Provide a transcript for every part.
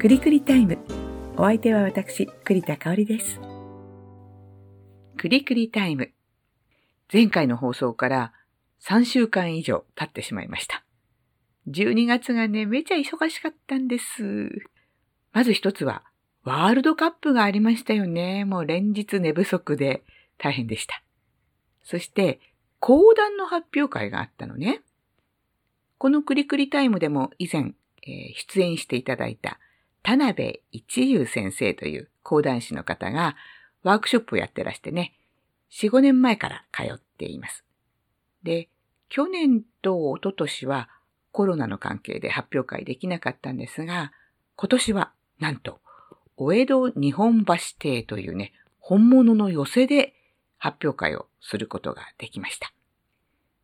くりくりタイム。お相手は私、栗田香織です。くりくりタイム。前回の放送から3週間以上経ってしまいました。12月がね、めちゃ忙しかったんです。まず一つは、ワールドカップがありましたよね。もう連日寝不足で大変でした。そして、講談の発表会があったのね。このクリクリタイムでも以前、えー、出演していただいた田辺一優先生という講談師の方がワークショップをやってらしてね、4、5年前から通っています。で、去年と一昨年はコロナの関係で発表会できなかったんですが、今年はなんと、お江戸日本橋邸というね、本物の寄せで発表会をすることができました。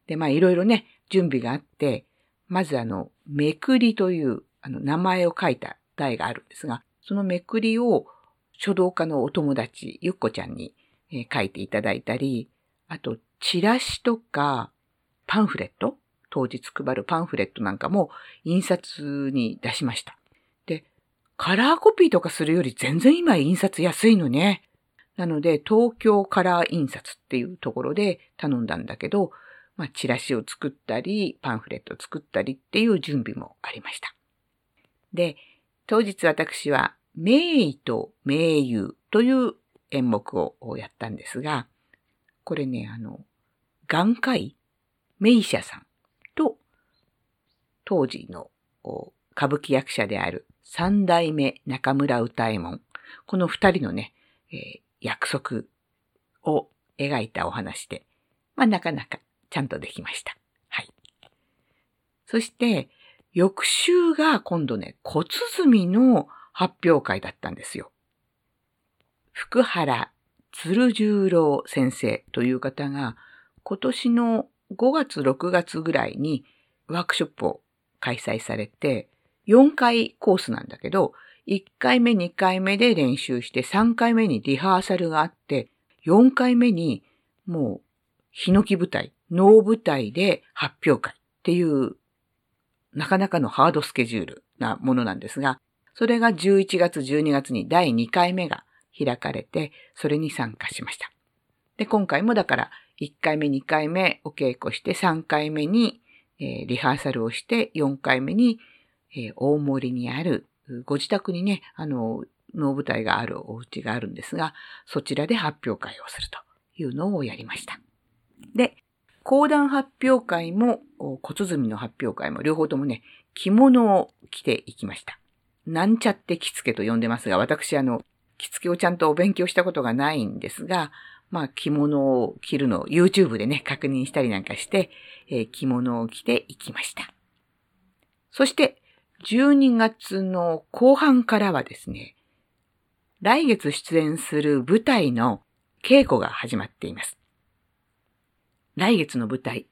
で、まあいろいろね、準備があって、まずあの、めくりというあの名前を書いた台があるんですが、そのめくりを書道家のお友達、ゆっこちゃんに、えー、書いていただいたり、あと、チラシとか、パンフレット当日配るパンフレットなんかも印刷に出しました。で、カラーコピーとかするより全然今印刷安いのね。なので、東京カラー印刷っていうところで頼んだんだけど、まあ、チラシを作ったり、パンフレットを作ったりっていう準備もありました。で、当日私は、名医と名優という演目をやったんですが、これね、あの、眼科医、名医者さんと、当時の歌舞伎役者である三代目中村歌右衛門、この二人のね、えー、約束を描いたお話で、まあなかなかちゃんとできました。はい。そして、翌週が今度ね、骨積の発表会だったんですよ。福原鶴十郎先生という方が、今年の5月、6月ぐらいにワークショップを開催されて、4回コースなんだけど、1回目、2回目で練習して、3回目にリハーサルがあって、4回目にもう、ヒノキ舞台、脳舞台で発表会っていう、なかなかのハードスケジュールなものなんですが、それが11月、12月に第2回目が開かれて、それに参加しました。で、今回もだから、1回目、2回目お稽古して、3回目に、えー、リハーサルをして、4回目に、えー、大森にある、ご自宅にね、あの、能舞台があるお家があるんですが、そちらで発表会をするというのをやりました。で、講談発表会も骨積みの発表会も両方ともね、着物を着ていきました。なんちゃって着付けと呼んでますが、私あの、着付けをちゃんとお勉強したことがないんですが、まあ着物を着るのを YouTube でね、確認したりなんかして、えー、着物を着ていきました。そして、12月の後半からはですね、来月出演する舞台の稽古が始まっています。来月の舞台、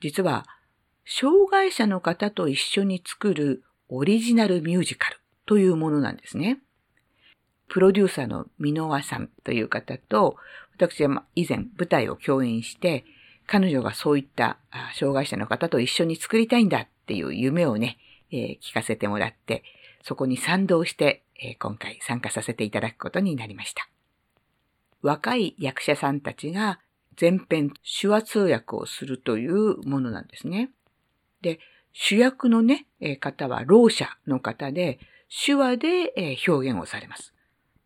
実は、障害者の方と一緒に作るオリジナルミュージカルというものなんですね。プロデューサーの箕輪さんという方と、私は以前舞台を共演して、彼女がそういった障害者の方と一緒に作りたいんだっていう夢をね、えー、聞かせてもらって、そこに賛同して、えー、今回参加させていただくことになりました。若い役者さんたちが全編手話通訳をするというものなんですね。で、主役のね、方はろう者の方で、手話で表現をされます。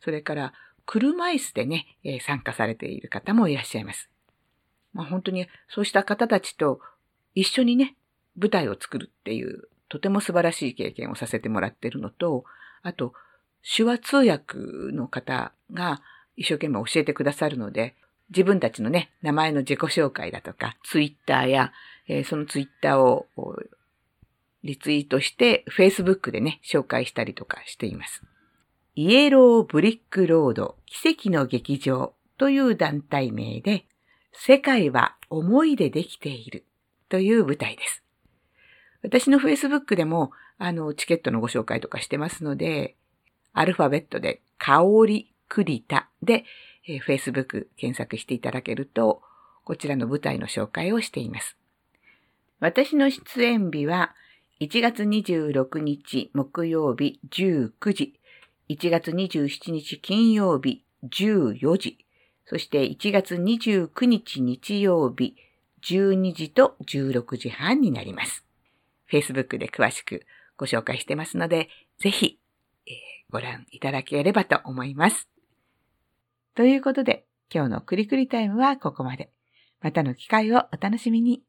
それから、車椅子でね、参加されている方もいらっしゃいます。まあ、本当にそうした方たちと一緒にね、舞台を作るっていう、とても素晴らしい経験をさせてもらっているのと、あと、手話通訳の方が一生懸命教えてくださるので、自分たちのね、名前の自己紹介だとか、ツイッターや、えー、そのツイッターをリツイートして、Facebook でね、紹介したりとかしています。イエローブリックロード奇跡の劇場という団体名で、世界は思いでできているという舞台です。私の Facebook でも、あの、チケットのご紹介とかしてますので、アルファベットで、香り栗田で、えー、Facebook 検索していただけると、こちらの舞台の紹介をしています。私の出演日は1月26日木曜日19時、1月27日金曜日14時、そして1月29日日曜日12時と16時半になります。Facebook で詳しくご紹介してますので、ぜひ、えー、ご覧いただければと思います。ということで、今日のクリクリタイムはここまで。またの機会をお楽しみに。